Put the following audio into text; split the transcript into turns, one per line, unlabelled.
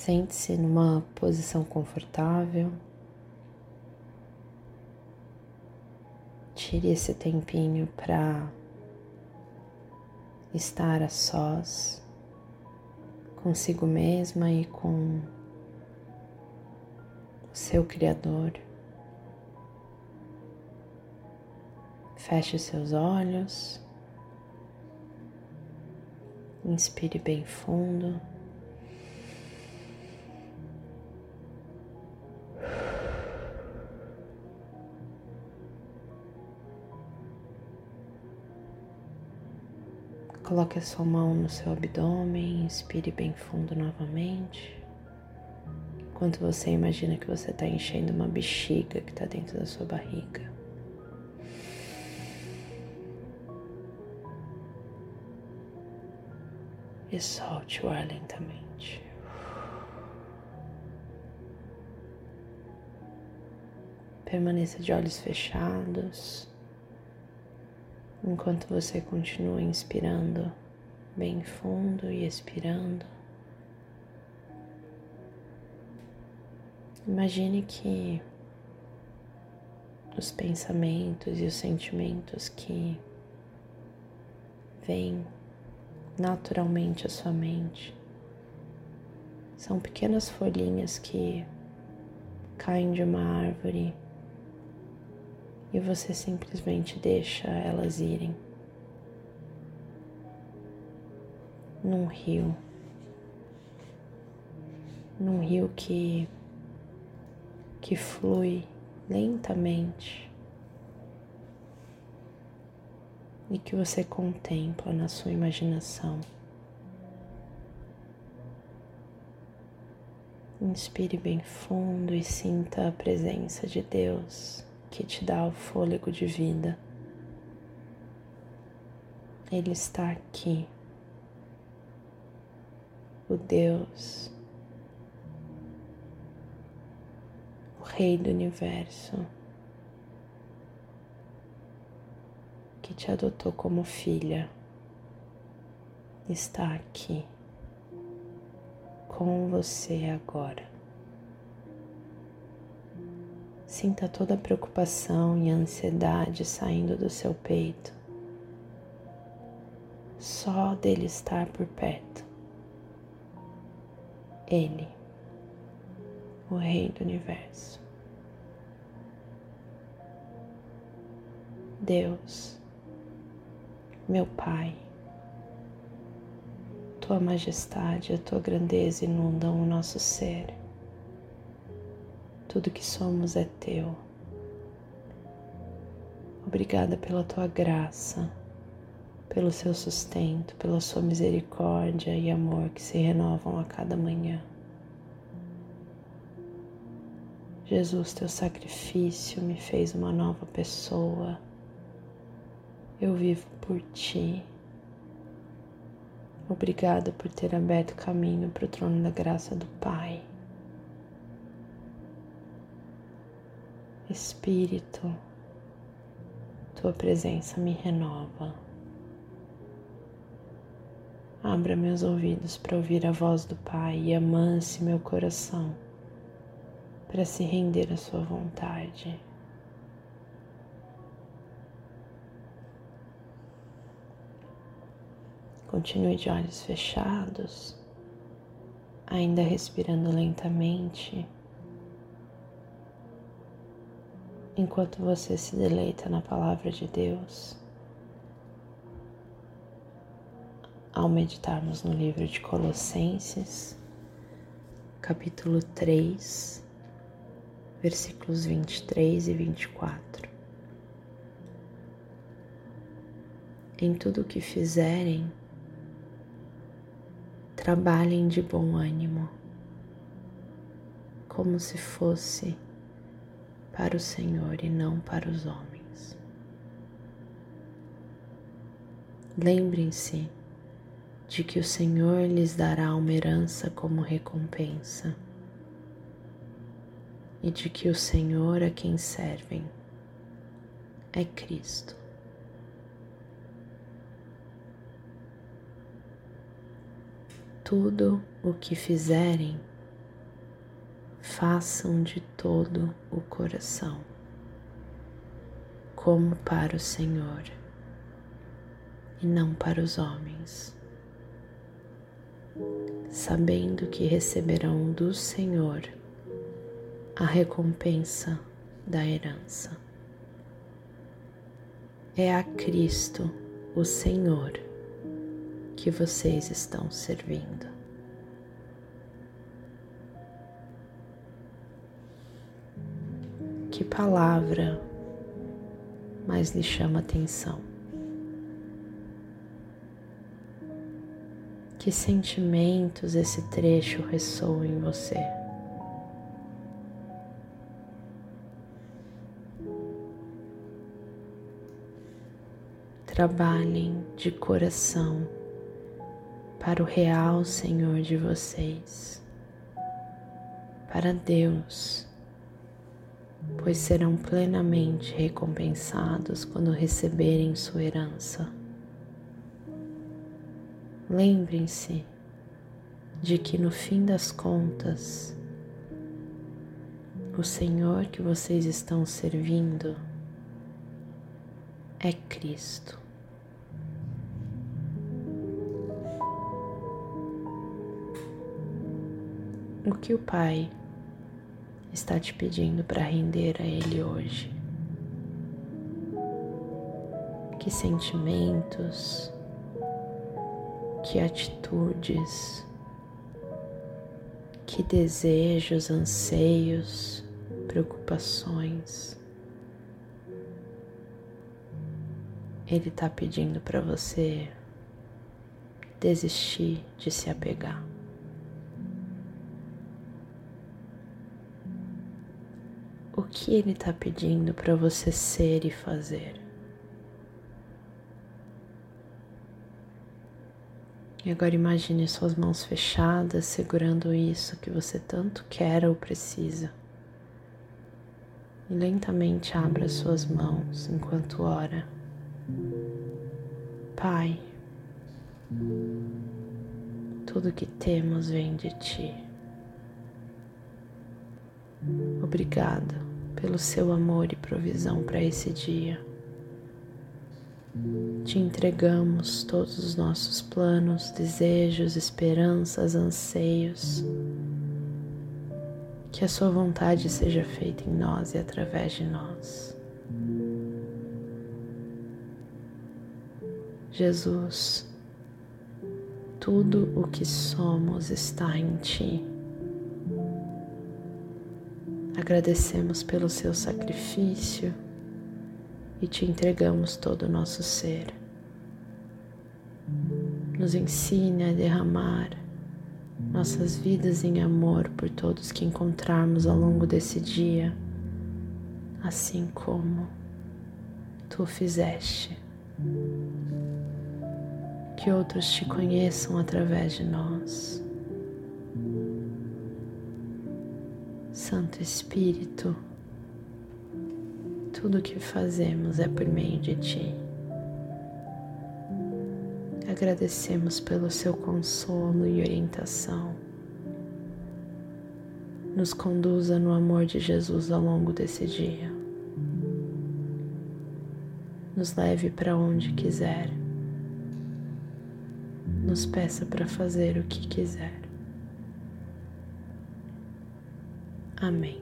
Sente-se numa posição confortável. Tire esse tempinho para estar a sós consigo mesma e com o seu Criador. Feche seus olhos. Inspire bem fundo. Coloque a sua mão no seu abdômen, inspire bem fundo novamente. Enquanto você imagina que você está enchendo uma bexiga que está dentro da sua barriga. e solte o ar lentamente. Permaneça de olhos fechados enquanto você continua inspirando bem fundo e expirando. Imagine que os pensamentos e os sentimentos que vêm naturalmente a sua mente. São pequenas folhinhas que caem de uma árvore e você simplesmente deixa elas irem num rio, num rio que que flui lentamente e que você contempla na sua imaginação. Inspire bem fundo e sinta a presença de Deus que te dá o fôlego de vida. Ele está aqui. O Deus, o Rei do Universo. que te adotou como filha está aqui com você agora. Sinta toda a preocupação e a ansiedade saindo do seu peito, só dele estar por perto. Ele, o Rei do Universo. Deus meu Pai, Tua majestade e a Tua grandeza inundam o nosso ser. Tudo que somos é Teu. Obrigada pela Tua graça, pelo Seu sustento, pela Sua misericórdia e amor que se renovam a cada manhã. Jesus, Teu sacrifício me fez uma nova pessoa eu vivo por ti. Obrigada por ter aberto caminho para o trono da graça do Pai. Espírito, tua presença me renova. Abra meus ouvidos para ouvir a voz do Pai e amance meu coração para se render à sua vontade. Continue de olhos fechados, ainda respirando lentamente, enquanto você se deleita na palavra de Deus. Ao meditarmos no livro de Colossenses, capítulo 3, versículos 23 e 24. Em tudo o que fizerem, trabalhem de bom ânimo, como se fosse para o Senhor e não para os homens. Lembrem-se de que o Senhor lhes dará uma herança como recompensa e de que o Senhor a quem servem é Cristo. tudo o que fizerem, façam de todo o coração, como para o Senhor e não para os homens, sabendo que receberão do Senhor a recompensa da herança. É a Cristo, o Senhor, que vocês estão servindo. Que palavra mais lhe chama atenção? Que sentimentos esse trecho ressoa em você? Trabalhem de coração para o real Senhor de vocês, para Deus, pois serão plenamente recompensados quando receberem sua herança. Lembrem-se de que no fim das contas, o Senhor que vocês estão servindo é Cristo. O que o Pai está te pedindo para render a Ele hoje? Que sentimentos? que atitudes, que desejos, anseios, preocupações Ele está pedindo para você desistir de se apegar. O que Ele está pedindo para você ser e fazer? E agora imagine suas mãos fechadas, segurando isso que você tanto quer ou precisa. E lentamente abra suas mãos enquanto ora. Pai, tudo que temos vem de Ti. Obrigada pelo seu amor e provisão para esse dia. Te entregamos todos os nossos planos, desejos, esperanças, anseios. Que a Sua vontade seja feita em nós e através de nós. Jesus, tudo o que somos está em Ti. Agradecemos pelo Seu sacrifício e te entregamos todo o nosso ser. Nos ensine a derramar nossas vidas em amor por todos que encontrarmos ao longo desse dia, assim como tu fizeste. Que outros te conheçam através de nós. Santo Espírito, tudo que fazemos é por meio de Ti. Agradecemos pelo seu consolo e orientação. Nos conduza no amor de Jesus ao longo desse dia. Nos leve para onde quiser. Nos peça para fazer o que quiser. Amém.